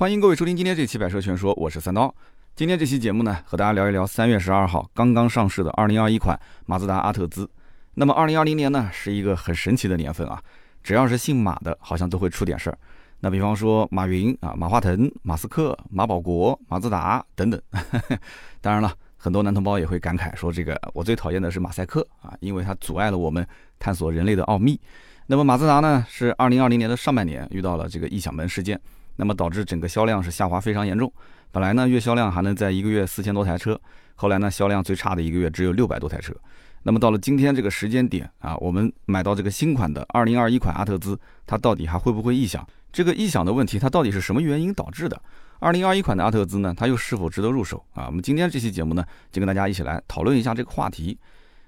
欢迎各位收听今天这期《百车全说》，我是三刀。今天这期节目呢，和大家聊一聊三月十二号刚刚上市的二零二一款马自达阿特兹。那么二零二零年呢，是一个很神奇的年份啊，只要是姓马的，好像都会出点事儿。那比方说马云啊、马化腾、马斯克、马保国、马自达等等。当然了，很多男同胞也会感慨说，这个我最讨厌的是马赛克啊，因为它阻碍了我们探索人类的奥秘。那么马自达呢，是二零二零年的上半年遇到了这个异响门事件。那么导致整个销量是下滑非常严重，本来呢月销量还能在一个月四千多台车，后来呢销量最差的一个月只有六百多台车。那么到了今天这个时间点啊，我们买到这个新款的二零二一款阿特兹，它到底还会不会异响？这个异响的问题，它到底是什么原因导致的？二零二一款的阿特兹呢，它又是否值得入手啊？我们今天这期节目呢，就跟大家一起来讨论一下这个话题。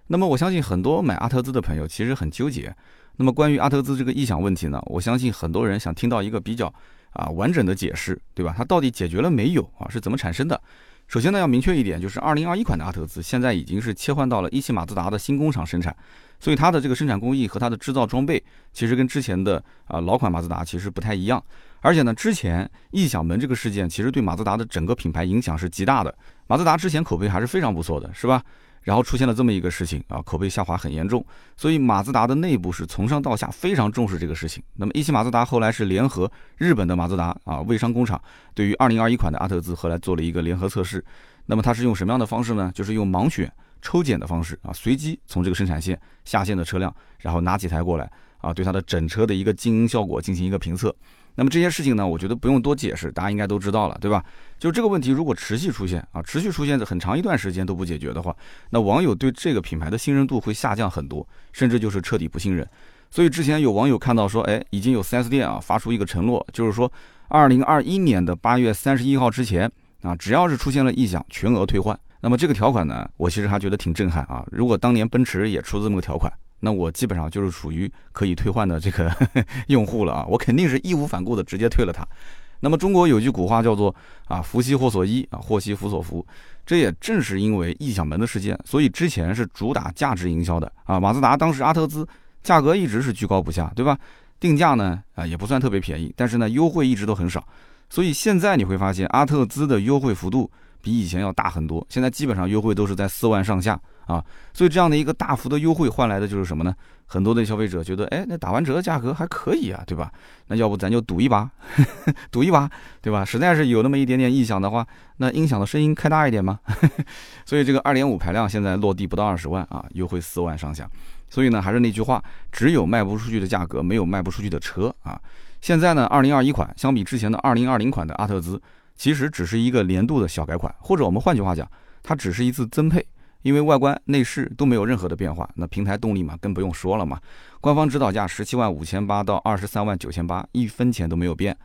那么我相信很多买阿特兹的朋友其实很纠结。那么关于阿特兹这个异响问题呢，我相信很多人想听到一个比较。啊，完整的解释，对吧？它到底解决了没有啊？是怎么产生的？首先呢，要明确一点，就是二零二一款的阿特兹现在已经是切换到了一汽马自达的新工厂生产，所以它的这个生产工艺和它的制造装备，其实跟之前的啊老款马自达其实不太一样。而且呢，之前异响门这个事件，其实对马自达的整个品牌影响是极大的。马自达之前口碑还是非常不错的，是吧？然后出现了这么一个事情啊，口碑下滑很严重，所以马自达的内部是从上到下非常重视这个事情。那么一汽马自达后来是联合日本的马自达啊卫商工厂，对于2021款的阿特兹后来做了一个联合测试。那么它是用什么样的方式呢？就是用盲选抽检的方式啊，随机从这个生产线下线的车辆，然后拿几台过来啊，对它的整车的一个静音效果进行一个评测。那么这些事情呢，我觉得不用多解释，大家应该都知道了，对吧？就这个问题，如果持续出现啊，持续出现很长一段时间都不解决的话，那网友对这个品牌的信任度会下降很多，甚至就是彻底不信任。所以之前有网友看到说，哎，已经有 4S 店啊发出一个承诺，就是说，二零二一年的八月三十一号之前啊，只要是出现了异响，全额退换。那么这个条款呢，我其实还觉得挺震撼啊。如果当年奔驰也出这么个条款。那我基本上就是属于可以退换的这个 用户了啊，我肯定是义无反顾的直接退了它。那么中国有句古话叫做啊，福兮祸所依啊，祸兮福所伏。这也正是因为异响门的事件，所以之前是主打价值营销的啊。马自达当时阿特兹价格一直是居高不下，对吧？定价呢啊也不算特别便宜，但是呢优惠一直都很少。所以现在你会发现阿特兹的优惠幅度比以前要大很多，现在基本上优惠都是在四万上下。啊，所以这样的一个大幅的优惠换来的就是什么呢？很多的消费者觉得，哎，那打完折的价格还可以啊，对吧？那要不咱就赌一把，赌一把，对吧？实在是有那么一点点异响的话，那音响的声音开大一点嘛。所以这个二点五排量现在落地不到二十万啊，优惠四万上下。所以呢，还是那句话，只有卖不出去的价格，没有卖不出去的车啊。现在呢，二零二一款相比之前的二零二零款的阿特兹，其实只是一个年度的小改款，或者我们换句话讲，它只是一次增配。因为外观内饰都没有任何的变化，那平台动力嘛，更不用说了嘛。官方指导价十七万五千八到二十三万九千八，一分钱都没有变。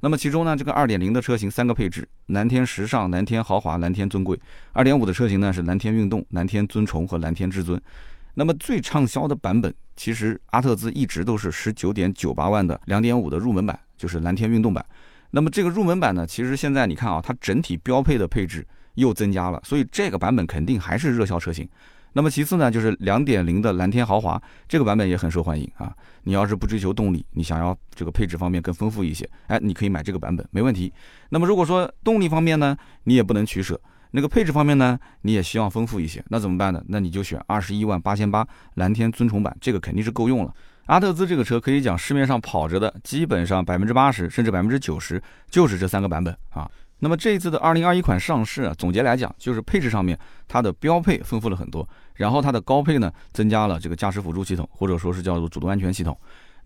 那么其中呢，这个二点零的车型三个配置：蓝天时尚、蓝天豪华、蓝天尊贵；二点五的车型呢是蓝天运动、蓝天尊崇和蓝天至尊。那么最畅销的版本，其实阿特兹一直都是十九点九八万的两点五的入门版，就是蓝天运动版。那么这个入门版呢，其实现在你看啊，它整体标配的配置。又增加了，所以这个版本肯定还是热销车型。那么其次呢，就是两点零的蓝天豪华这个版本也很受欢迎啊。你要是不追求动力，你想要这个配置方面更丰富一些，哎，你可以买这个版本，没问题。那么如果说动力方面呢，你也不能取舍，那个配置方面呢，你也希望丰富一些，那怎么办呢？那你就选二十一万八千八蓝天尊崇版，这个肯定是够用了。阿特兹这个车可以讲市面上跑着的，基本上百分之八十甚至百分之九十就是这三个版本啊。那么这一次的二零二一款上市啊，总结来讲就是配置上面它的标配丰富了很多，然后它的高配呢增加了这个驾驶辅助系统，或者说是叫做主动安全系统。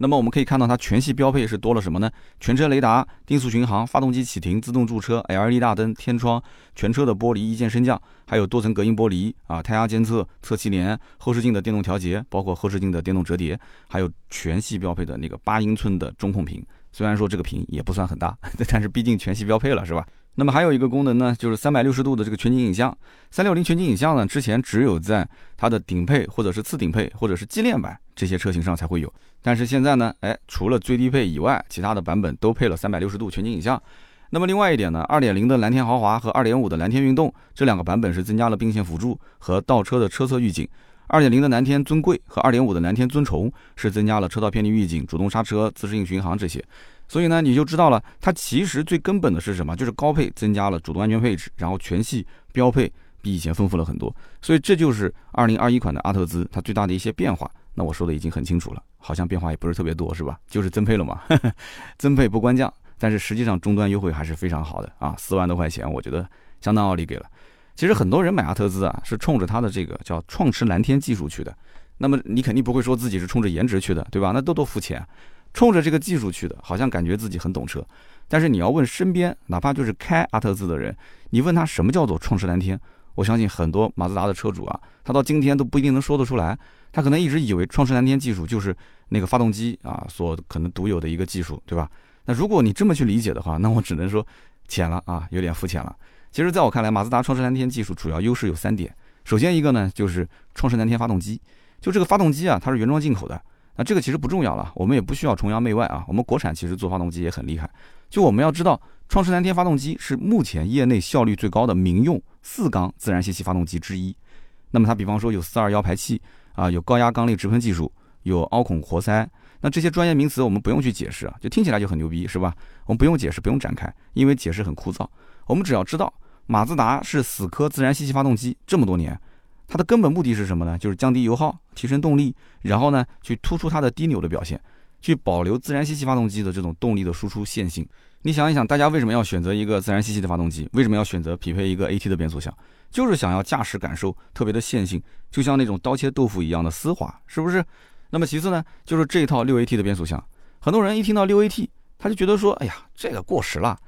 那么我们可以看到它全系标配是多了什么呢？全车雷达、定速巡航、发动机启停、自动驻车、LED 大灯、天窗、全车的玻璃一键升降，还有多层隔音玻璃啊，胎压监测、侧气帘、后视镜的电动调节，包括后视镜的电动折叠，还有全系标配的那个八英寸的中控屏。虽然说这个屏也不算很大，但是毕竟全系标配了，是吧？那么还有一个功能呢，就是三百六十度的这个全景影像。三六零全景影像呢，之前只有在它的顶配或者是次顶配或者是纪念版这些车型上才会有。但是现在呢，哎，除了最低配以外，其他的版本都配了三百六十度全景影像。那么另外一点呢，二点零的蓝天豪华和二点五的蓝天运动这两个版本是增加了并线辅助和倒车的车侧预警。二点零的蓝天尊贵和二点五的蓝天尊崇是增加了车道偏离预警、主动刹车、自适应巡航这些。所以呢，你就知道了，它其实最根本的是什么？就是高配增加了主动安全配置，然后全系标配比以前丰富了很多。所以这就是2021款的阿特兹它最大的一些变化。那我说的已经很清楚了，好像变化也不是特别多，是吧？就是增配了嘛，增配不关降，但是实际上终端优惠还是非常好的啊，四万多块钱，我觉得相当奥利给了。其实很多人买阿特兹啊，是冲着它的这个叫创驰蓝天技术去的。那么你肯定不会说自己是冲着颜值去的，对吧？那都多肤浅。冲着这个技术去的，好像感觉自己很懂车，但是你要问身边哪怕就是开阿特兹的人，你问他什么叫做创驰蓝天，我相信很多马自达的车主啊，他到今天都不一定能说得出来。他可能一直以为创驰蓝天技术就是那个发动机啊所可能独有的一个技术，对吧？那如果你这么去理解的话，那我只能说浅了啊，有点肤浅了。其实，在我看来，马自达创驰蓝天技术主要优势有三点。首先一个呢，就是创驰蓝天发动机，就这个发动机啊，它是原装进口的。那这个其实不重要了，我们也不需要崇洋媚外啊。我们国产其实做发动机也很厉害。就我们要知道，创驰蓝天发动机是目前业内效率最高的民用四缸自然吸气发动机之一。那么它比方说有四二幺排气啊，有高压缸内直喷技术，有凹孔活塞。那这些专业名词我们不用去解释啊，就听起来就很牛逼，是吧？我们不用解释，不用展开，因为解释很枯燥。我们只要知道，马自达是死磕自然吸气发动机这么多年。它的根本目的是什么呢？就是降低油耗，提升动力，然后呢，去突出它的低扭的表现，去保留自然吸气发动机的这种动力的输出线性。你想一想，大家为什么要选择一个自然吸气的发动机？为什么要选择匹配一个 AT 的变速箱？就是想要驾驶感受特别的线性，就像那种刀切豆腐一样的丝滑，是不是？那么其次呢，就是这套六 AT 的变速箱，很多人一听到六 AT，他就觉得说，哎呀，这个过时了。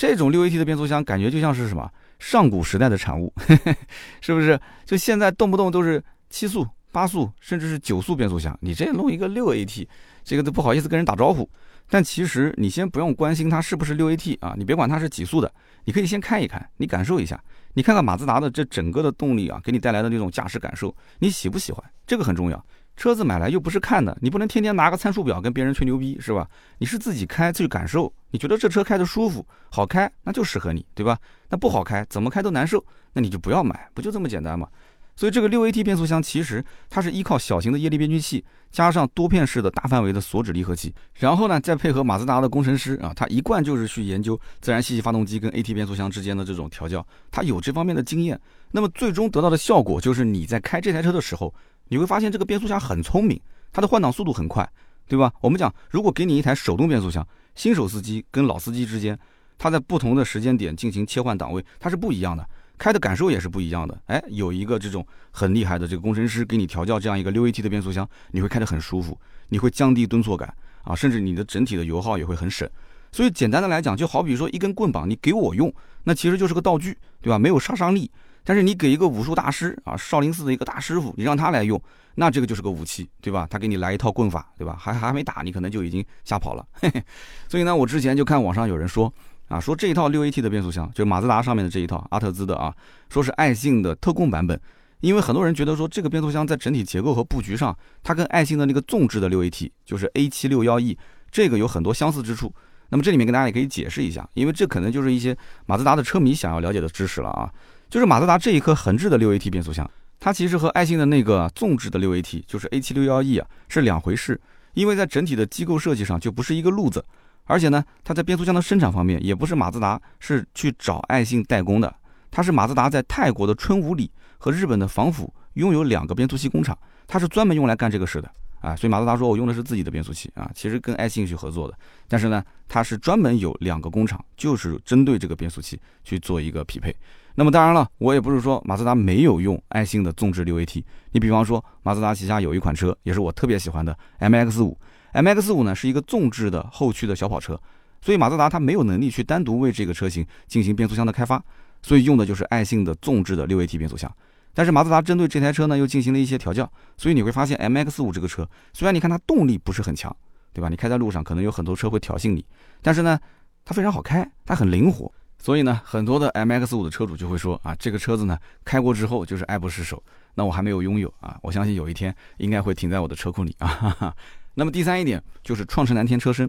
这种六 AT 的变速箱感觉就像是什么？上古时代的产物，是不是？就现在动不动都是七速、八速，甚至是九速变速箱，你这弄一个六 AT，这个都不好意思跟人打招呼。但其实你先不用关心它是不是六 AT 啊，你别管它是几速的，你可以先看一看，你感受一下，你看看马自达的这整个的动力啊，给你带来的那种驾驶感受，你喜不喜欢？这个很重要。车子买来又不是看的，你不能天天拿个参数表跟别人吹牛逼，是吧？你是自己开去感受，你觉得这车开的舒服、好开，那就适合你，对吧？那不好开，怎么开都难受，那你就不要买，不就这么简单吗？所以这个六 AT 变速箱其实它是依靠小型的液力变矩器，加上多片式的大范围的锁止离合器，然后呢再配合马自达的工程师啊，他一贯就是去研究自然吸气发动机跟 AT 变速箱之间的这种调教，他有这方面的经验。那么最终得到的效果就是你在开这台车的时候。你会发现这个变速箱很聪明，它的换挡速度很快，对吧？我们讲，如果给你一台手动变速箱，新手司机跟老司机之间，他在不同的时间点进行切换档位，它是不一样的，开的感受也是不一样的。哎，有一个这种很厉害的这个工程师给你调教这样一个六 AT 的变速箱，你会开得很舒服，你会降低顿挫感啊，甚至你的整体的油耗也会很省。所以简单的来讲，就好比说一根棍棒，你给我用，那其实就是个道具，对吧？没有杀伤力。但是你给一个武术大师啊，少林寺的一个大师傅，你让他来用，那这个就是个武器，对吧？他给你来一套棍法，对吧？还还没打你，可能就已经吓跑了。嘿嘿。所以呢，我之前就看网上有人说啊，说这一套六 AT 的变速箱，就马自达上面的这一套阿特兹的啊，说是爱信的特供版本，因为很多人觉得说这个变速箱在整体结构和布局上，它跟爱信的那个纵置的六 AT，就是 A 七六幺 E，这个有很多相似之处。那么这里面跟大家也可以解释一下，因为这可能就是一些马自达的车迷想要了解的知识了啊。就是马自达这一颗横置的六 AT 变速箱，它其实和爱信的那个纵置的六 AT，就是 A761E 啊，是两回事。因为在整体的机构设计上就不是一个路子，而且呢，它在变速箱的生产方面也不是马自达是去找爱信代工的，它是马自达在泰国的春武里和日本的防府拥有两个变速器工厂，它是专门用来干这个事的。啊，所以马自达说我用的是自己的变速器啊，其实跟爱信去合作的，但是呢，它是专门有两个工厂，就是针对这个变速器去做一个匹配。那么当然了，我也不是说马自达没有用爱信的纵置六 AT。你比方说，马自达旗下有一款车，也是我特别喜欢的 MX 五。MX 五呢是一个纵置的后驱的小跑车，所以马自达它没有能力去单独为这个车型进行变速箱的开发，所以用的就是爱信的纵置的六 AT 变速箱。但是马自达针对这台车呢，又进行了一些调教，所以你会发现 MX 五这个车，虽然你看它动力不是很强，对吧？你开在路上可能有很多车会挑衅你，但是呢，它非常好开，它很灵活。所以呢，很多的 MX 五的车主就会说啊，这个车子呢开过之后就是爱不释手。那我还没有拥有啊，我相信有一天应该会停在我的车库里啊。那么第三一点就是创驰蓝天车身。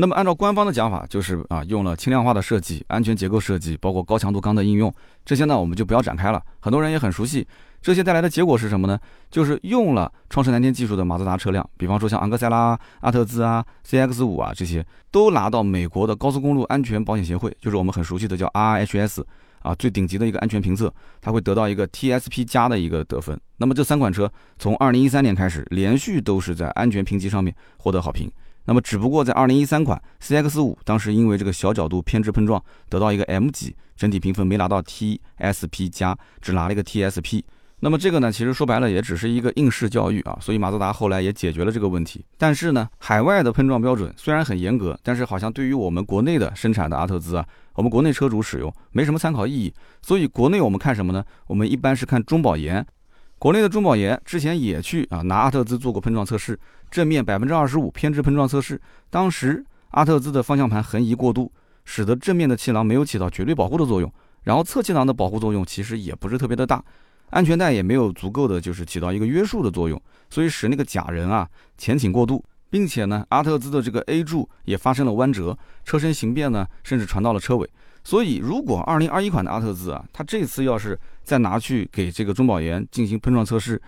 那么按照官方的讲法，就是啊用了轻量化的设计、安全结构设计，包括高强度钢的应用，这些呢我们就不要展开了，很多人也很熟悉。这些带来的结果是什么呢？就是用了创世蓝天技术的马自达车辆，比方说像昂克赛拉、阿特兹啊、CX 五啊这些，都拿到美国的高速公路安全保险协会，就是我们很熟悉的叫 RHS 啊最顶级的一个安全评测，它会得到一个 TSP 加的一个得分。那么这三款车从2013年开始，连续都是在安全评级上面获得好评。那么只不过在2013款 CX 五当时因为这个小角度偏置碰撞得到一个 M 级，整体评分没拿到 TSP 加，只拿了一个 TSP。那么这个呢，其实说白了也只是一个应试教育啊，所以马自达后来也解决了这个问题。但是呢，海外的碰撞标准虽然很严格，但是好像对于我们国内的生产的阿特兹啊，我们国内车主使用没什么参考意义。所以国内我们看什么呢？我们一般是看中保研。国内的中保研之前也去啊拿阿特兹做过碰撞测试，正面百分之二十五偏置碰撞测试，当时阿特兹的方向盘横移过度，使得正面的气囊没有起到绝对保护的作用，然后侧气囊的保护作用其实也不是特别的大。安全带也没有足够的，就是起到一个约束的作用，所以使那个假人啊前倾过度，并且呢，阿特兹的这个 A 柱也发生了弯折，车身形变呢，甚至传到了车尾。所以，如果2021款的阿特兹啊，它这次要是再拿去给这个中保研进行碰撞测试，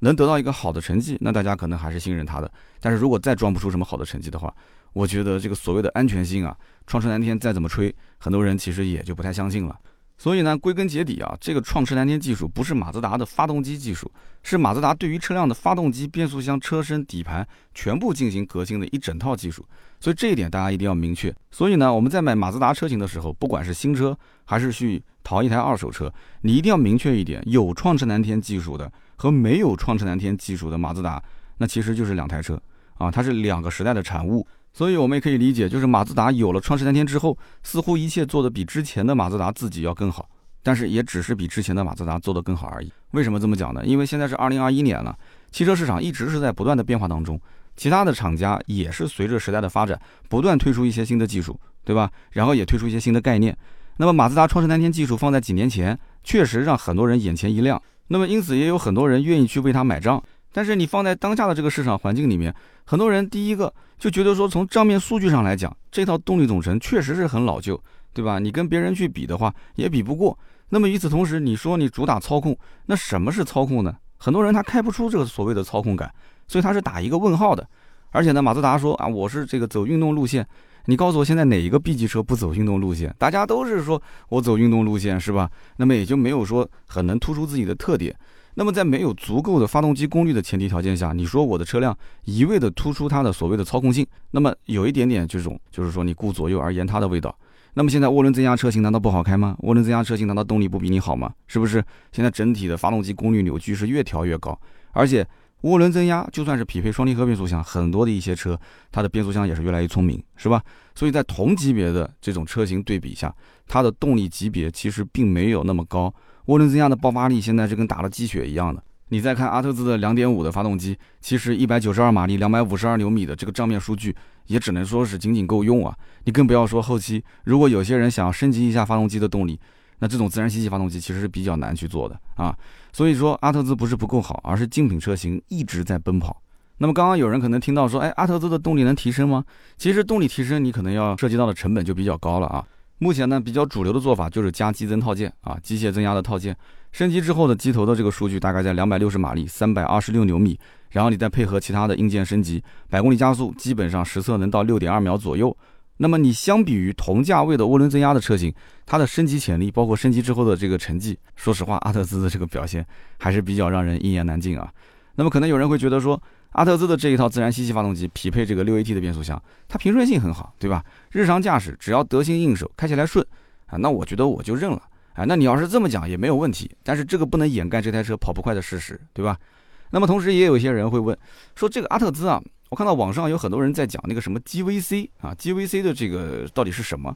能得到一个好的成绩，那大家可能还是信任它的。但是如果再装不出什么好的成绩的话，我觉得这个所谓的安全性啊，创驰蓝天再怎么吹，很多人其实也就不太相信了。所以呢，归根结底啊，这个创驰蓝天技术不是马自达的发动机技术，是马自达对于车辆的发动机、变速箱、车身、底盘全部进行革新的一整套技术。所以这一点大家一定要明确。所以呢，我们在买马自达车型的时候，不管是新车还是去淘一台二手车，你一定要明确一点：有创驰蓝天技术的和没有创驰蓝天技术的马自达，那其实就是两台车啊，它是两个时代的产物。所以，我们也可以理解，就是马自达有了创世蓝天之后，似乎一切做得比之前的马自达自己要更好，但是也只是比之前的马自达做得更好而已。为什么这么讲呢？因为现在是二零二一年了，汽车市场一直是在不断的变化当中，其他的厂家也是随着时代的发展，不断推出一些新的技术，对吧？然后也推出一些新的概念。那么，马自达创世蓝天技术放在几年前，确实让很多人眼前一亮，那么因此也有很多人愿意去为它买账。但是你放在当下的这个市场环境里面，很多人第一个就觉得说，从账面数据上来讲，这套动力总成确实是很老旧，对吧？你跟别人去比的话，也比不过。那么与此同时，你说你主打操控，那什么是操控呢？很多人他开不出这个所谓的操控感，所以他是打一个问号的。而且呢，马自达说啊，我是这个走运动路线。你告诉我现在哪一个 B 级车不走运动路线？大家都是说我走运动路线，是吧？那么也就没有说很能突出自己的特点。那么在没有足够的发动机功率的前提条件下，你说我的车辆一味的突出它的所谓的操控性，那么有一点点这种就是说你顾左右而言他的味道。那么现在涡轮增压车型难道不好开吗？涡轮增压车型难道动力不比你好吗？是不是？现在整体的发动机功率扭矩是越调越高，而且涡轮增压就算是匹配双离合变速箱，很多的一些车它的变速箱也是越来越聪明，是吧？所以在同级别的这种车型对比下，它的动力级别其实并没有那么高。涡轮增压的爆发力现在是跟打了鸡血一样的。你再看阿特兹的2.5的发动机，其实192马力、252牛米的这个账面数据，也只能说是仅仅够用啊。你更不要说后期，如果有些人想要升级一下发动机的动力，那这种自然吸气发动机其实是比较难去做的啊。所以说阿特兹不是不够好，而是竞品车型一直在奔跑。那么刚刚有人可能听到说，哎，阿特兹的动力能提升吗？其实动力提升你可能要涉及到的成本就比较高了啊。目前呢，比较主流的做法就是加机增套件啊，机械增压的套件，升级之后的机头的这个数据大概在两百六十马力、三百二十六牛米，然后你再配合其他的硬件升级，百公里加速基本上实测能到六点二秒左右。那么你相比于同价位的涡轮增压的车型，它的升级潜力，包括升级之后的这个成绩，说实话，阿特兹的这个表现还是比较让人一言难尽啊。那么可能有人会觉得说。阿特兹的这一套自然吸气发动机匹配这个六 AT 的变速箱，它平顺性很好，对吧？日常驾驶只要得心应手，开起来顺啊，那我觉得我就认了。哎，那你要是这么讲也没有问题，但是这个不能掩盖这台车跑不快的事实，对吧？那么同时也有一些人会问，说这个阿特兹啊，我看到网上有很多人在讲那个什么 GVC 啊，GVC 的这个到底是什么？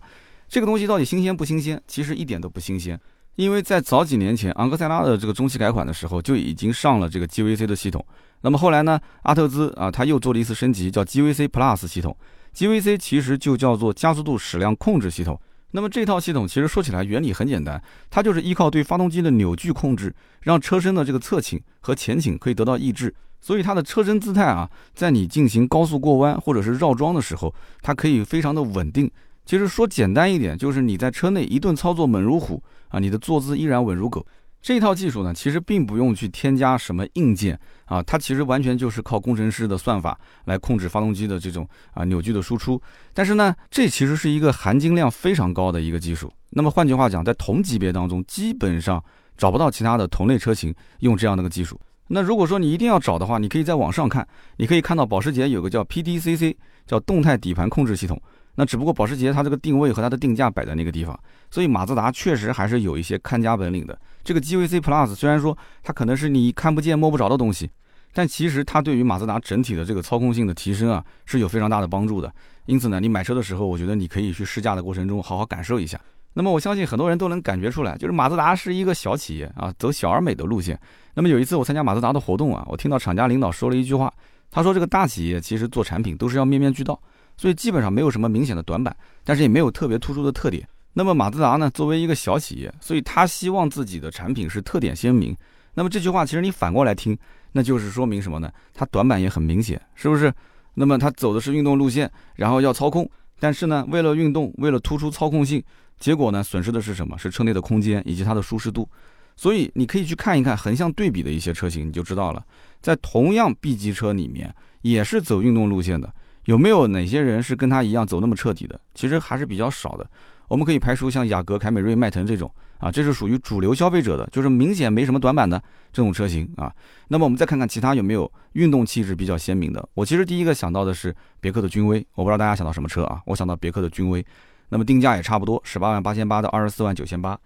这个东西到底新鲜不新鲜？其实一点都不新鲜。因为在早几年前，昂克赛拉的这个中期改款的时候就已经上了这个 GVC 的系统。那么后来呢，阿特兹啊，他又做了一次升级，叫 GVC Plus 系统。GVC 其实就叫做加速度矢量控制系统。那么这套系统其实说起来原理很简单，它就是依靠对发动机的扭矩控制，让车身的这个侧倾和前倾可以得到抑制，所以它的车身姿态啊，在你进行高速过弯或者是绕桩的时候，它可以非常的稳定。其实说简单一点，就是你在车内一顿操作猛如虎啊，你的坐姿依然稳如狗。这套技术呢，其实并不用去添加什么硬件啊，它其实完全就是靠工程师的算法来控制发动机的这种啊扭矩的输出。但是呢，这其实是一个含金量非常高的一个技术。那么换句话讲，在同级别当中，基本上找不到其他的同类车型用这样的个技术。那如果说你一定要找的话，你可以在网上看，你可以看到保时捷有个叫 PDCC，叫动态底盘控制系统。那只不过保时捷它这个定位和它的定价摆在那个地方，所以马自达确实还是有一些看家本领的。这个 GVC Plus 虽然说它可能是你看不见摸不着的东西，但其实它对于马自达整体的这个操控性的提升啊是有非常大的帮助的。因此呢，你买车的时候，我觉得你可以去试驾的过程中好好感受一下。那么我相信很多人都能感觉出来，就是马自达是一个小企业啊，走小而美的路线。那么有一次我参加马自达的活动啊，我听到厂家领导说了一句话，他说这个大企业其实做产品都是要面面俱到。所以基本上没有什么明显的短板，但是也没有特别突出的特点。那么马自达呢，作为一个小企业，所以他希望自己的产品是特点鲜明。那么这句话其实你反过来听，那就是说明什么呢？它短板也很明显，是不是？那么它走的是运动路线，然后要操控，但是呢，为了运动，为了突出操控性，结果呢，损失的是什么？是车内的空间以及它的舒适度。所以你可以去看一看横向对比的一些车型，你就知道了，在同样 B 级车里面，也是走运动路线的。有没有哪些人是跟他一样走那么彻底的？其实还是比较少的。我们可以排除像雅阁、凯美瑞、迈腾这种啊，这是属于主流消费者的，就是明显没什么短板的这种车型啊。那么我们再看看其他有没有运动气质比较鲜明的。我其实第一个想到的是别克的君威，我不知道大家想到什么车啊？我想到别克的君威，那么定价也差不多，十八万八千八到二十四万九千八。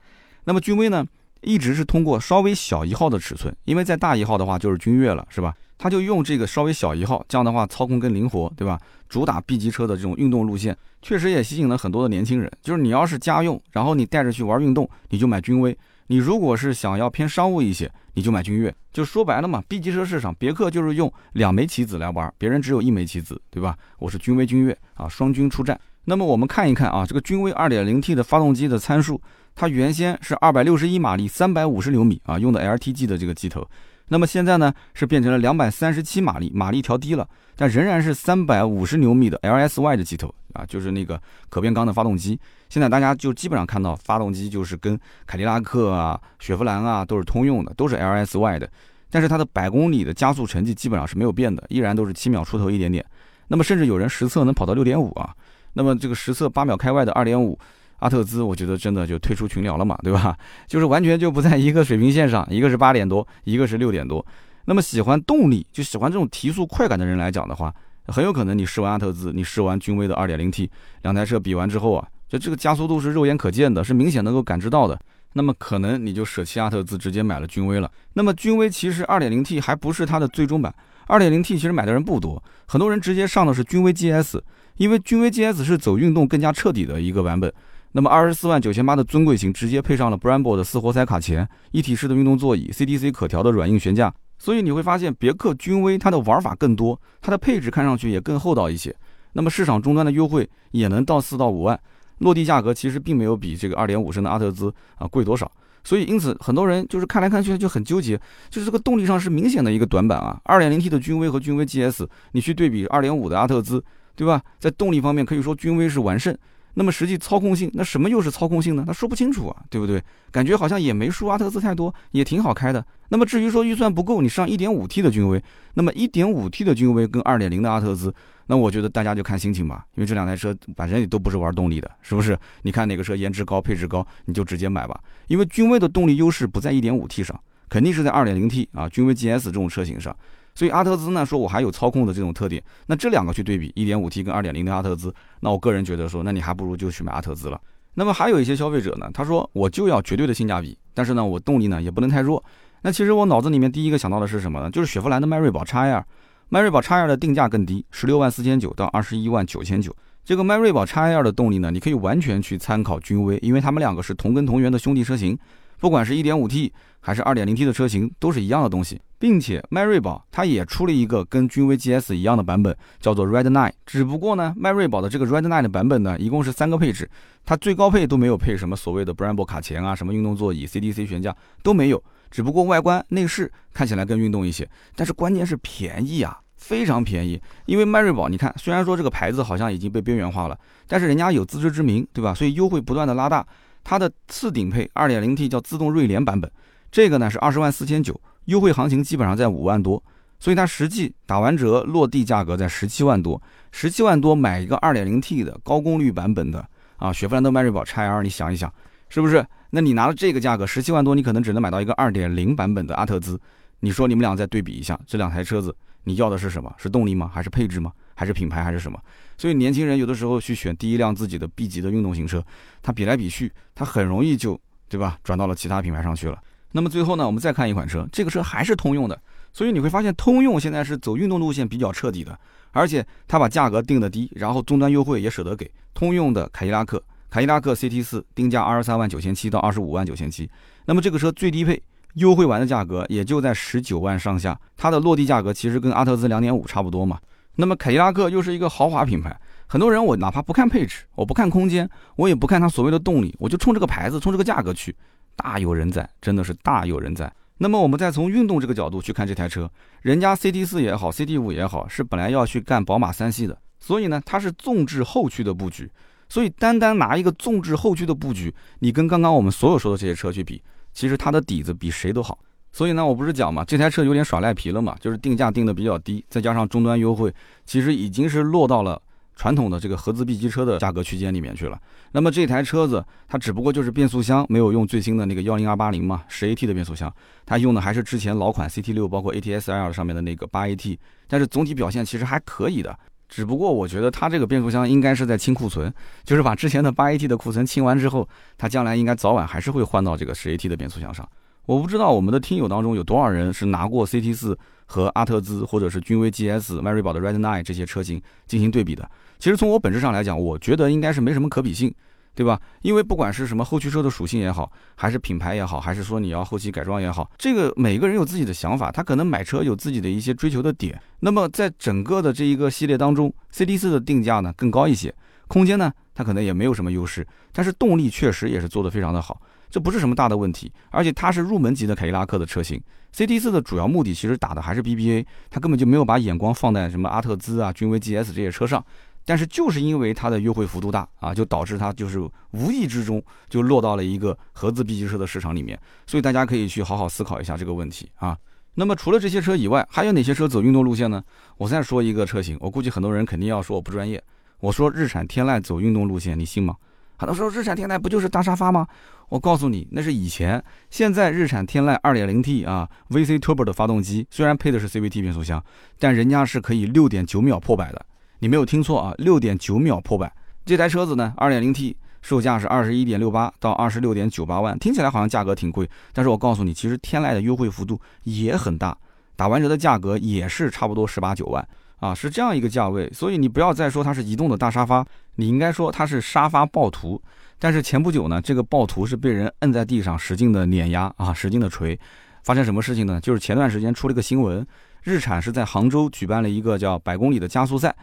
那么君威呢，一直是通过稍微小一号的尺寸，因为再大一号的话就是君越了，是吧？他就用这个稍微小一号，这样的话操控更灵活，对吧？主打 B 级车的这种运动路线，确实也吸引了很多的年轻人。就是你要是家用，然后你带着去玩运动，你就买君威；你如果是想要偏商务一些，你就买君越。就说白了嘛，B 级车市场，别克就是用两枚棋子来玩，别人只有一枚棋子，对吧？我是君威、君越啊，双军出战。那么我们看一看啊，这个君威 2.0T 的发动机的参数，它原先是261马力、350牛米啊，用的 LTG 的这个机头。那么现在呢，是变成了两百三十七马力，马力调低了，但仍然是三百五十牛米的 LSY 的机头啊，就是那个可变缸的发动机。现在大家就基本上看到发动机就是跟凯迪拉克啊、雪佛兰啊都是通用的，都是 LSY 的。但是它的百公里的加速成绩基本上是没有变的，依然都是七秒出头一点点。那么甚至有人实测能跑到六点五啊。那么这个实测八秒开外的二点五。阿特兹，我觉得真的就退出群聊了嘛，对吧？就是完全就不在一个水平线上，一个是八点多，一个是六点多。那么喜欢动力，就喜欢这种提速快感的人来讲的话，很有可能你试完阿特兹，你试完君威的二点零 T，两台车比完之后啊，就这个加速度是肉眼可见的，是明显能够感知到的。那么可能你就舍弃阿特兹，直接买了君威了。那么君威其实二点零 T 还不是它的最终版，二点零 T 其实买的人不多，很多人直接上的是君威 GS，因为君威 GS 是走运动更加彻底的一个版本。那么二十四万九千八的尊贵型直接配上了 Brembo 的四活塞卡钳，一体式的运动座椅，CDC 可调的软硬悬架，所以你会发现别克君威它的玩法更多，它的配置看上去也更厚道一些。那么市场终端的优惠也能到四到五万，落地价格其实并没有比这个二点五升的阿特兹啊贵多少。所以因此很多人就是看来看去就很纠结，就是这个动力上是明显的一个短板啊。二点零 T 的君威和君威 GS，你去对比二点五的阿特兹，对吧？在动力方面可以说君威是完胜。那么实际操控性，那什么又是操控性呢？他说不清楚啊，对不对？感觉好像也没输阿特兹太多，也挺好开的。那么至于说预算不够，你上 1.5T 的君威，那么 1.5T 的君威跟2.0的阿特兹，那我觉得大家就看心情吧，因为这两台车本身也都不是玩动力的，是不是？你看哪个车颜值高、配置高，你就直接买吧。因为君威的动力优势不在 1.5T 上，肯定是在 2.0T 啊，君威 GS 这种车型上。所以阿特兹呢，说我还有操控的这种特点，那这两个去对比，一点五 T 跟二点零的阿特兹，那我个人觉得说，那你还不如就去买阿特兹了。那么还有一些消费者呢，他说我就要绝对的性价比，但是呢，我动力呢也不能太弱。那其实我脑子里面第一个想到的是什么呢？就是雪佛兰的迈锐宝 XL，迈锐宝 XL 的定价更低，十六万四千九到二十一万九千九。这个迈锐宝 XL 的动力呢，你可以完全去参考君威，因为他们两个是同根同源的兄弟车型。不管是一点五 T 还是二点零 T 的车型，都是一样的东西。并且迈锐宝它也出了一个跟君威 GS 一样的版本，叫做 Red Nine。只不过呢，迈锐宝的这个 Red Nine 的版本呢，一共是三个配置，它最高配都没有配什么所谓的 Brembo 卡钳啊，什么运动座椅、CDC 悬架都没有。只不过外观内饰看起来更运动一些，但是关键是便宜啊，非常便宜。因为迈锐宝，你看虽然说这个牌子好像已经被边缘化了，但是人家有自知之明，对吧？所以优惠不断的拉大。它的次顶配 2.0T 叫自动锐联版本，这个呢是二十万四千九。优惠行情基本上在五万多，所以它实际打完折落地价格在十七万多，十七万多买一个二点零 T 的高功率版本的啊，雪佛兰的迈锐宝 XL，你想一想，是不是？那你拿了这个价格十七万多，你可能只能买到一个二点零版本的阿特兹。你说你们俩再对比一下，这两台车子你要的是什么？是动力吗？还是配置吗？还是品牌？还是什么？所以年轻人有的时候去选第一辆自己的 B 级的运动型车，他比来比去，他很容易就对吧？转到了其他品牌上去了。那么最后呢，我们再看一款车，这个车还是通用的，所以你会发现通用现在是走运动路线比较彻底的，而且它把价格定的低，然后终端优惠也舍得给。通用的凯迪拉克，凯迪拉克 CT 四定价二十三万九千七到二十五万九千七，那么这个车最低配优惠完的价格也就在十九万上下，它的落地价格其实跟阿特兹两点五差不多嘛。那么凯迪拉克又是一个豪华品牌，很多人我哪怕不看配置，我不看空间，我也不看它所谓的动力，我就冲这个牌子，冲这个价格去。大有人在，真的是大有人在。那么我们再从运动这个角度去看这台车，人家 CT 四也好，CT 五也好，是本来要去干宝马三系的，所以呢，它是纵置后驱的布局。所以单单拿一个纵置后驱的布局，你跟刚刚我们所有说的这些车去比，其实它的底子比谁都好。所以呢，我不是讲嘛，这台车有点耍赖皮了嘛，就是定价定的比较低，再加上终端优惠，其实已经是落到了。传统的这个合资 B 级车的价格区间里面去了，那么这台车子它只不过就是变速箱没有用最新的那个幺零二八零嘛，十 AT 的变速箱，它用的还是之前老款 CT 六，包括 ATS-L 上面的那个八 AT，但是总体表现其实还可以的。只不过我觉得它这个变速箱应该是在清库存，就是把之前的八 AT 的库存清完之后，它将来应该早晚还是会换到这个十 AT 的变速箱上。我不知道我们的听友当中有多少人是拿过 CT 四和阿特兹或者是君威 GS、迈锐宝的 Red Nine 这些车型进行对比的。其实从我本质上来讲，我觉得应该是没什么可比性，对吧？因为不管是什么后驱车的属性也好，还是品牌也好，还是说你要后期改装也好，这个每个人有自己的想法，他可能买车有自己的一些追求的点。那么在整个的这一个系列当中，CT 四的定价呢更高一些，空间呢它可能也没有什么优势，但是动力确实也是做得非常的好，这不是什么大的问题。而且它是入门级的凯迪拉克的车型，CT 四的主要目的其实打的还是 BBA，它根本就没有把眼光放在什么阿特兹啊、君威 GS 这些车上。但是就是因为它的优惠幅度大啊，就导致它就是无意之中就落到了一个合资 B 级车的市场里面，所以大家可以去好好思考一下这个问题啊。那么除了这些车以外，还有哪些车走运动路线呢？我再说一个车型，我估计很多人肯定要说我不专业。我说日产天籁走运动路线，你信吗？很多时候日产天籁不就是大沙发吗？我告诉你，那是以前。现在日产天籁 2.0T 啊，VC Turbo 的发动机，虽然配的是 CVT 变速箱，但人家是可以6.9秒破百的。你没有听错啊，六点九秒破百。这台车子呢，二点零 T，售价是二十一点六八到二十六点九八万，听起来好像价格挺贵，但是我告诉你，其实天籁的优惠幅度也很大，打完折的价格也是差不多十八九万啊，是这样一个价位。所以你不要再说它是移动的大沙发，你应该说它是沙发暴徒。但是前不久呢，这个暴徒是被人摁在地上使劲的碾压啊，使劲的锤。发生什么事情呢？就是前段时间出了个新闻，日产是在杭州举办了一个叫百公里的加速赛。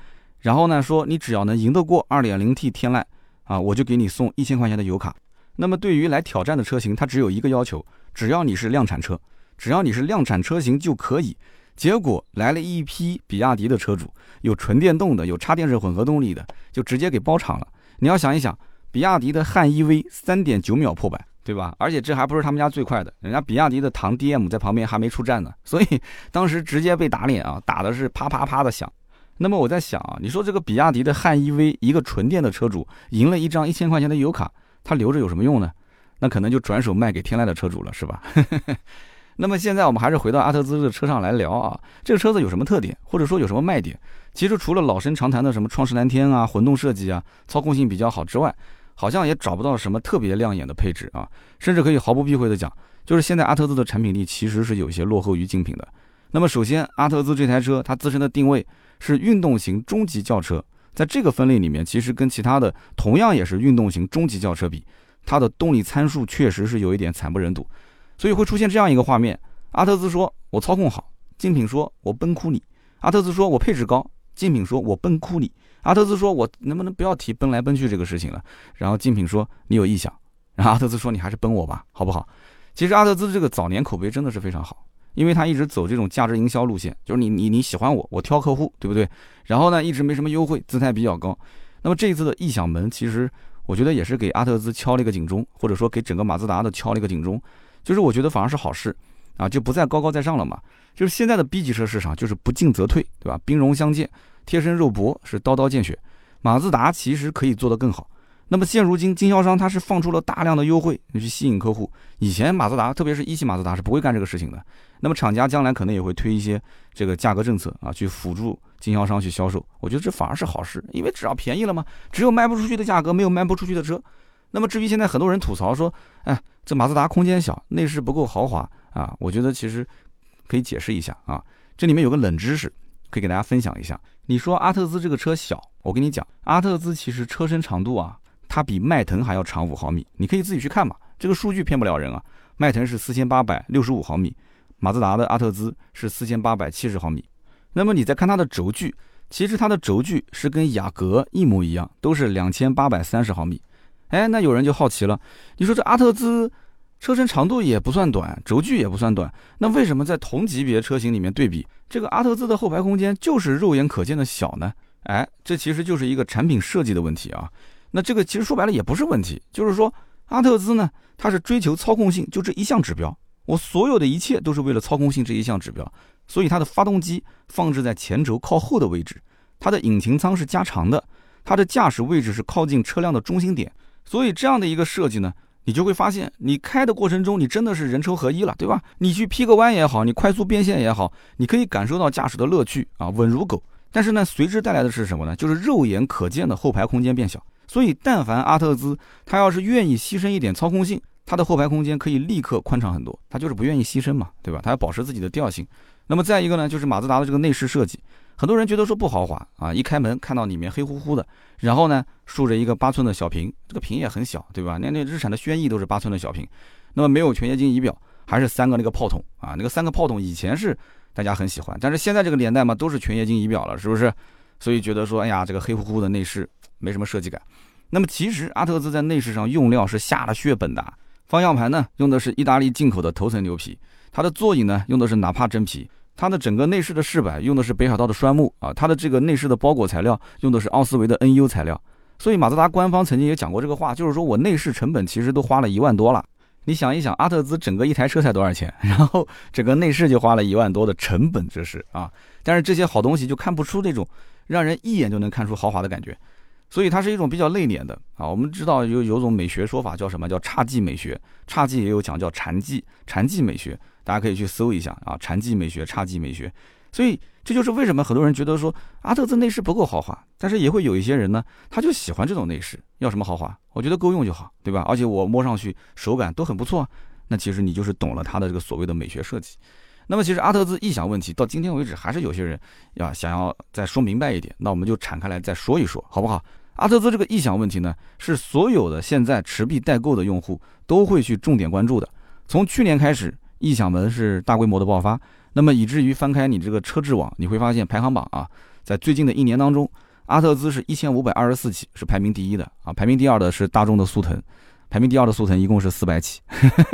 然后呢，说你只要能赢得过 2.0T 天籁啊，我就给你送一千块钱的油卡。那么对于来挑战的车型，它只有一个要求，只要你是量产车，只要你是量产车型就可以。结果来了一批比亚迪的车主，有纯电动的，有插电式混合动力的，就直接给包场了。你要想一想，比亚迪的汉 EV 三点九秒破百，对吧？而且这还不是他们家最快的，人家比亚迪的唐 DM 在旁边还没出站呢，所以当时直接被打脸啊，打的是啪啪啪的响。那么我在想啊，你说这个比亚迪的汉 EV 一个纯电的车主赢了一张一千块钱的油卡，他留着有什么用呢？那可能就转手卖给天籁的车主了，是吧？那么现在我们还是回到阿特兹的车上来聊啊，这个车子有什么特点，或者说有什么卖点？其实除了老生常谈的什么创世蓝天啊、混动设计啊、操控性比较好之外，好像也找不到什么特别亮眼的配置啊，甚至可以毫不避讳的讲，就是现在阿特兹的产品力其实是有些落后于竞品的。那么首先，阿特兹这台车它自身的定位。是运动型中级轿车，在这个分类里面，其实跟其他的同样也是运动型中级轿车比，它的动力参数确实是有一点惨不忍睹，所以会出现这样一个画面：阿特兹说我操控好，竞品说我崩哭你；阿特兹说我配置高，竞品说我崩哭你；阿特兹说我能不能不要提奔来奔去这个事情了？然后竞品说你有异响，然后阿特兹说你还是奔我吧，好不好？其实阿特兹这个早年口碑真的是非常好。因为他一直走这种价值营销路线，就是你你你喜欢我，我挑客户，对不对？然后呢，一直没什么优惠，姿态比较高。那么这一次的异响门，其实我觉得也是给阿特兹敲了一个警钟，或者说给整个马自达的敲了一个警钟。就是我觉得反而是好事啊，就不再高高在上了嘛。就是现在的 B 级车市场就是不进则退，对吧？兵戎相见，贴身肉搏是刀刀见血。马自达其实可以做得更好。那么现如今经销商他是放出了大量的优惠，你去吸引客户。以前马自达，特别是一汽马自达是不会干这个事情的。那么厂家将来可能也会推一些这个价格政策啊，去辅助经销商去销售。我觉得这反而是好事，因为只要便宜了嘛，只有卖不出去的价格，没有卖不出去的车。那么至于现在很多人吐槽说，哎，这马自达空间小，内饰不够豪华啊，我觉得其实可以解释一下啊，这里面有个冷知识可以给大家分享一下。你说阿特兹这个车小，我跟你讲，阿特兹其实车身长度啊。它比迈腾还要长五毫米，你可以自己去看嘛，这个数据骗不了人啊。迈腾是四千八百六十五毫米，马自达的阿特兹是四千八百七十毫米。那么你再看它的轴距，其实它的轴距是跟雅阁一模一样，都是两千八百三十毫米。哎，那有人就好奇了，你说这阿特兹车身长度也不算短，轴距也不算短，那为什么在同级别车型里面对比，这个阿特兹的后排空间就是肉眼可见的小呢？哎，这其实就是一个产品设计的问题啊。那这个其实说白了也不是问题，就是说阿特兹呢，它是追求操控性，就这一项指标，我所有的一切都是为了操控性这一项指标，所以它的发动机放置在前轴靠后的位置，它的引擎舱是加长的，它的驾驶位置是靠近车辆的中心点，所以这样的一个设计呢，你就会发现，你开的过程中你真的是人车合一了，对吧？你去劈个弯也好，你快速变线也好，你可以感受到驾驶的乐趣啊，稳如狗。但是呢，随之带来的是什么呢？就是肉眼可见的后排空间变小。所以，但凡阿特兹，他要是愿意牺牲一点操控性，它的后排空间可以立刻宽敞很多。他就是不愿意牺牲嘛，对吧？他要保持自己的调性。那么再一个呢，就是马自达的这个内饰设计，很多人觉得说不豪华啊，一开门看到里面黑乎乎的，然后呢竖着一个八寸的小屏，这个屏也很小，对吧？那那日产的轩逸都是八寸的小屏，那么没有全液晶仪表，还是三个那个炮筒啊，那个三个炮筒以前是大家很喜欢，但是现在这个年代嘛，都是全液晶仪表了，是不是？所以觉得说，哎呀，这个黑乎乎的内饰。没什么设计感，那么其实阿特兹在内饰上用料是下了血本的。方向盘呢用的是意大利进口的头层牛皮，它的座椅呢用的是纳帕真皮，它的整个内饰的饰板用的是北海道的栓木啊，它的这个内饰的包裹材料用的是奥斯维的 NU 材料。所以马自达官方曾经也讲过这个话，就是说我内饰成本其实都花了一万多了。你想一想，阿特兹整个一台车才多少钱？然后整个内饰就花了一万多的成本，这是啊。但是这些好东西就看不出那种让人一眼就能看出豪华的感觉。所以它是一种比较内敛的啊，我们知道有有种美学说法叫什么叫侘寂美学，侘寂也有讲叫禅寂，禅寂美学，大家可以去搜一下啊，禅寂美学、侘寂美学。所以这就是为什么很多人觉得说阿特兹内饰不够豪华，但是也会有一些人呢，他就喜欢这种内饰，要什么豪华？我觉得够用就好，对吧？而且我摸上去手感都很不错，那其实你就是懂了它的这个所谓的美学设计。那么其实阿特兹异响问题到今天为止还是有些人要想要再说明白一点，那我们就敞开来再说一说，好不好？阿特兹这个异响问题呢，是所有的现在持币代购的用户都会去重点关注的。从去年开始，异响门是大规模的爆发，那么以至于翻开你这个车质网，你会发现排行榜啊，在最近的一年当中，阿特兹是一千五百二十四起，是排名第一的啊，排名第二的是大众的速腾。排名第二的速腾一共是四百起，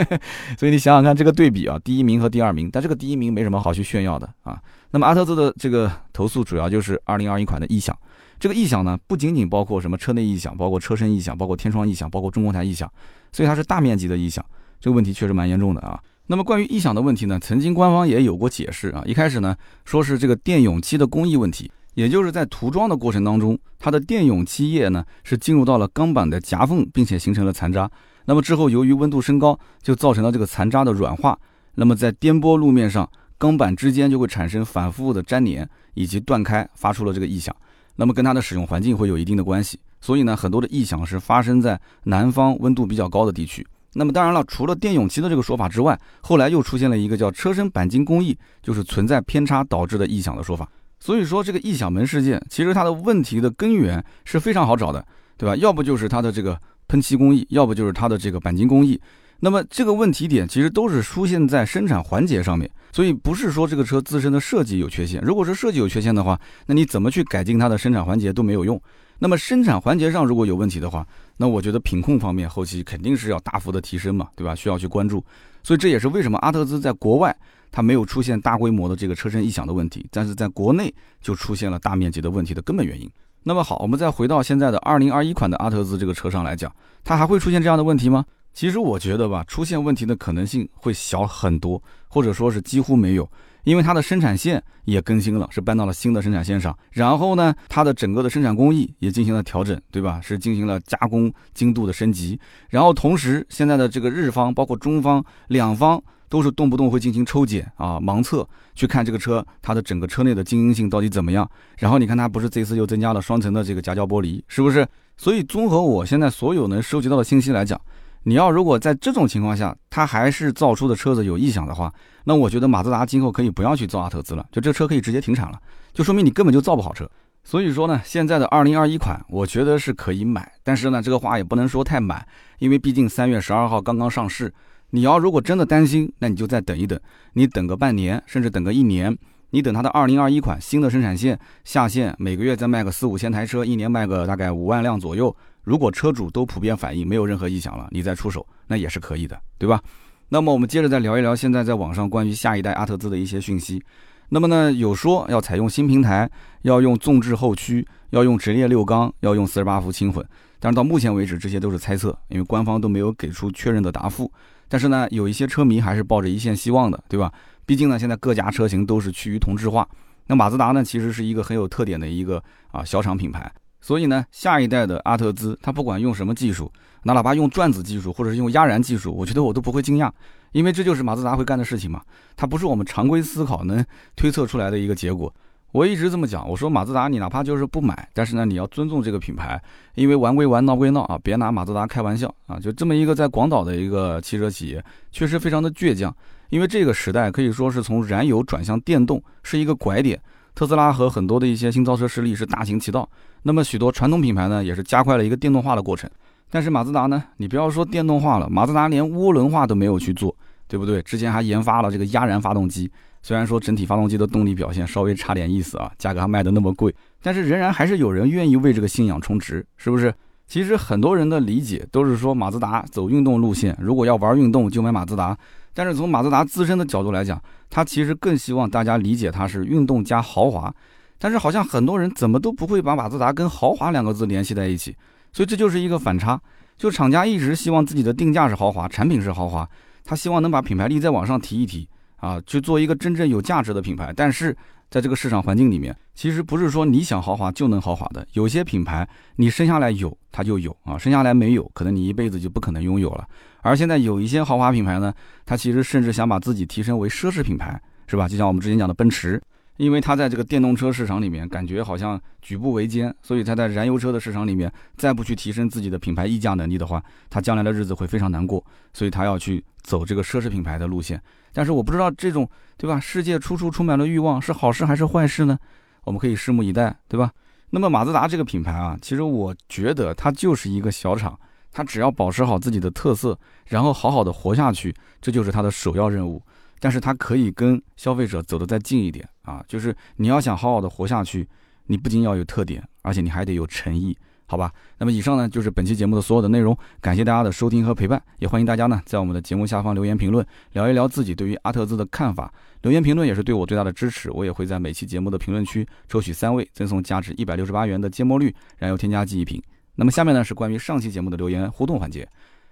所以你想想看这个对比啊，第一名和第二名，但这个第一名没什么好去炫耀的啊。那么阿特兹的这个投诉主要就是二零二一款的异响，这个异响呢不仅仅包括什么车内异响，包括车身异响，包括天窗异响，包括中控台异响，所以它是大面积的异响，这个问题确实蛮严重的啊。那么关于异响的问题呢，曾经官方也有过解释啊，一开始呢说是这个电泳期的工艺问题。也就是在涂装的过程当中，它的电泳漆液呢是进入到了钢板的夹缝，并且形成了残渣。那么之后由于温度升高，就造成了这个残渣的软化。那么在颠簸路面上，钢板之间就会产生反复的粘连以及断开，发出了这个异响。那么跟它的使用环境会有一定的关系。所以呢，很多的异响是发生在南方温度比较高的地区。那么当然了，除了电泳漆的这个说法之外，后来又出现了一个叫车身钣金工艺就是存在偏差导致的异响的说法。所以说，这个异响门事件，其实它的问题的根源是非常好找的，对吧？要不就是它的这个喷漆工艺，要不就是它的这个钣金工艺。那么这个问题点其实都是出现在生产环节上面，所以不是说这个车自身的设计有缺陷。如果是设计有缺陷的话，那你怎么去改进它的生产环节都没有用。那么生产环节上如果有问题的话，那我觉得品控方面后期肯定是要大幅的提升嘛，对吧？需要去关注。所以这也是为什么阿特兹在国外它没有出现大规模的这个车身异响的问题，但是在国内就出现了大面积的问题的根本原因。那么好，我们再回到现在的二零二一款的阿特兹这个车上来讲，它还会出现这样的问题吗？其实我觉得吧，出现问题的可能性会小很多，或者说是几乎没有，因为它的生产线也更新了，是搬到了新的生产线上。然后呢，它的整个的生产工艺也进行了调整，对吧？是进行了加工精度的升级。然后同时，现在的这个日方包括中方两方都是动不动会进行抽检啊，盲测去看这个车它的整个车内的静音性到底怎么样。然后你看它不是这次又增加了双层的这个夹胶玻璃，是不是？所以综合我现在所有能收集到的信息来讲。你要如果在这种情况下，它还是造出的车子有异响的话，那我觉得马自达今后可以不要去造阿特兹了，就这车可以直接停产了，就说明你根本就造不好车。所以说呢，现在的二零二一款，我觉得是可以买，但是呢，这个话也不能说太满，因为毕竟三月十二号刚刚上市。你要如果真的担心，那你就再等一等，你等个半年，甚至等个一年，你等它的二零二一款新的生产线下线，每个月再卖个四五千台车，一年卖个大概五万辆左右。如果车主都普遍反映没有任何异响了，你再出手那也是可以的，对吧？那么我们接着再聊一聊现在在网上关于下一代阿特兹的一些讯息。那么呢，有说要采用新平台，要用纵置后驱，要用直列六缸，要用四十八伏轻混。但是到目前为止，这些都是猜测，因为官方都没有给出确认的答复。但是呢，有一些车迷还是抱着一线希望的，对吧？毕竟呢，现在各家车型都是趋于同质化。那马自达呢，其实是一个很有特点的一个啊小厂品牌。所以呢，下一代的阿特兹，它不管用什么技术，那哪怕用转子技术或者是用压燃技术，我觉得我都不会惊讶，因为这就是马自达会干的事情嘛。它不是我们常规思考能推测出来的一个结果。我一直这么讲，我说马自达你哪怕就是不买，但是呢，你要尊重这个品牌，因为玩归玩，闹归闹啊，别拿马自达开玩笑啊。就这么一个在广岛的一个汽车企业，确实非常的倔强，因为这个时代可以说是从燃油转向电动是一个拐点。特斯拉和很多的一些新造车势力是大行其道，那么许多传统品牌呢也是加快了一个电动化的过程。但是马自达呢，你不要说电动化了，马自达连涡轮化都没有去做，对不对？之前还研发了这个压燃发动机，虽然说整体发动机的动力表现稍微差点意思啊，价格还卖的那么贵，但是仍然还是有人愿意为这个信仰充值，是不是？其实很多人的理解都是说马自达走运动路线，如果要玩运动就买马自达。但是从马自达自身的角度来讲，他其实更希望大家理解它是运动加豪华。但是好像很多人怎么都不会把马自达跟豪华两个字联系在一起，所以这就是一个反差。就厂家一直希望自己的定价是豪华，产品是豪华，他希望能把品牌力再往上提一提啊，去做一个真正有价值的品牌。但是在这个市场环境里面，其实不是说你想豪华就能豪华的。有些品牌你生下来有它就有啊，生下来没有，可能你一辈子就不可能拥有了。而现在有一些豪华品牌呢，它其实甚至想把自己提升为奢侈品牌，是吧？就像我们之前讲的奔驰，因为它在这个电动车市场里面感觉好像举步维艰，所以它在燃油车的市场里面再不去提升自己的品牌溢价能力的话，它将来的日子会非常难过。所以它要去走这个奢侈品牌的路线。但是我不知道这种，对吧？世界处处充满了欲望，是好事还是坏事呢？我们可以拭目以待，对吧？那么马自达这个品牌啊，其实我觉得它就是一个小厂。它只要保持好自己的特色，然后好好的活下去，这就是它的首要任务。但是它可以跟消费者走得再近一点啊，就是你要想好好的活下去，你不仅要有特点，而且你还得有诚意，好吧？那么以上呢就是本期节目的所有的内容，感谢大家的收听和陪伴，也欢迎大家呢在我们的节目下方留言评论，聊一聊自己对于阿特兹的看法。留言评论也是对我最大的支持，我也会在每期节目的评论区抽取三位，赠送价值一百六十八元的芥末绿燃油添加剂一瓶。那么下面呢是关于上期节目的留言互动环节。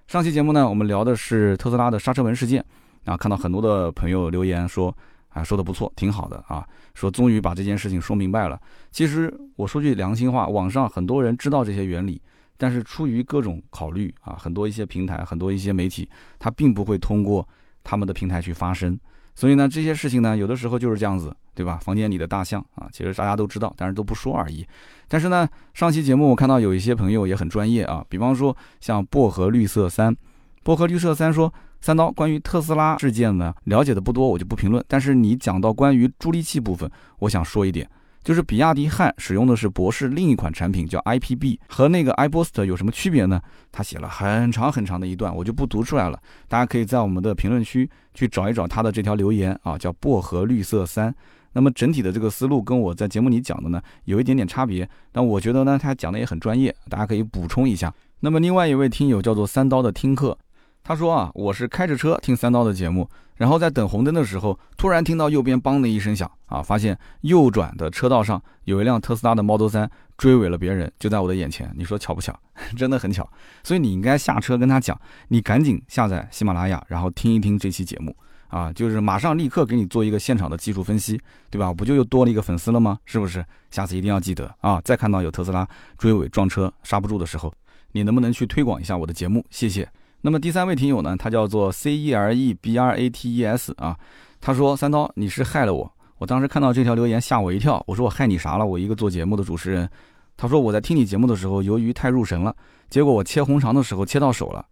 上期节目呢，我们聊的是特斯拉的刹车门事件啊，看到很多的朋友留言说啊，说的不错，挺好的啊，说终于把这件事情说明白了。其实我说句良心话，网上很多人知道这些原理，但是出于各种考虑啊，很多一些平台、很多一些媒体，他并不会通过他们的平台去发声。所以呢，这些事情呢，有的时候就是这样子，对吧？房间里的大象啊，其实大家都知道，但是都不说而已。但是呢，上期节目我看到有一些朋友也很专业啊，比方说像薄荷绿色三，薄荷绿色三说三刀关于特斯拉事件呢了解的不多，我就不评论。但是你讲到关于助力器部分，我想说一点，就是比亚迪汉使用的是博世另一款产品叫 IPB，和那个 iBoost 有什么区别呢？他写了很长很长的一段，我就不读出来了。大家可以在我们的评论区去找一找他的这条留言啊，叫薄荷绿色三。那么整体的这个思路跟我在节目里讲的呢有一点点差别，但我觉得呢他讲的也很专业，大家可以补充一下。那么另外一位听友叫做三刀的听课，他说啊，我是开着车听三刀的节目，然后在等红灯的时候，突然听到右边梆的一声响啊，发现右转的车道上有一辆特斯拉的 Model 3追尾了别人，就在我的眼前。你说巧不巧？真的很巧。所以你应该下车跟他讲，你赶紧下载喜马拉雅，然后听一听这期节目。啊，就是马上立刻给你做一个现场的技术分析，对吧？不就又多了一个粉丝了吗？是不是？下次一定要记得啊！再看到有特斯拉追尾撞车刹不住的时候，你能不能去推广一下我的节目？谢谢。那么第三位听友呢，他叫做 C E R E B R A T E S 啊，他说三刀你是害了我，我当时看到这条留言吓我一跳，我说我害你啥了？我一个做节目的主持人。他说我在听你节目的时候，由于太入神了，结果我切红肠的时候切到手了。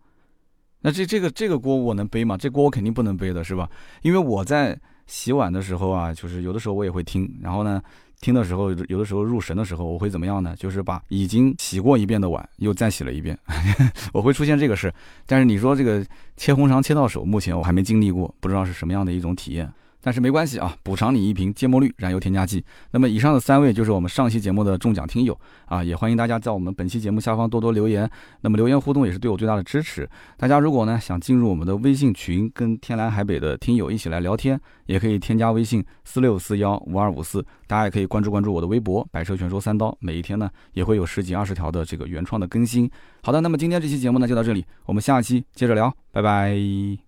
那这这个这个锅我能背吗？这锅我肯定不能背的，是吧？因为我在洗碗的时候啊，就是有的时候我也会听，然后呢，听的时候有的时候入神的时候，我会怎么样呢？就是把已经洗过一遍的碗又再洗了一遍，我会出现这个事。但是你说这个切红肠切到手，目前我还没经历过，不知道是什么样的一种体验。但是没关系啊，补偿你一瓶芥末绿燃油添加剂。那么以上的三位就是我们上期节目的中奖听友啊，也欢迎大家在我们本期节目下方多多留言。那么留言互动也是对我最大的支持。大家如果呢想进入我们的微信群，跟天南海北的听友一起来聊天，也可以添加微信四六四幺五二五四。大家也可以关注关注我的微博“百车全说三刀”，每一天呢也会有十几二十条的这个原创的更新。好的，那么今天这期节目呢就到这里，我们下期接着聊，拜拜。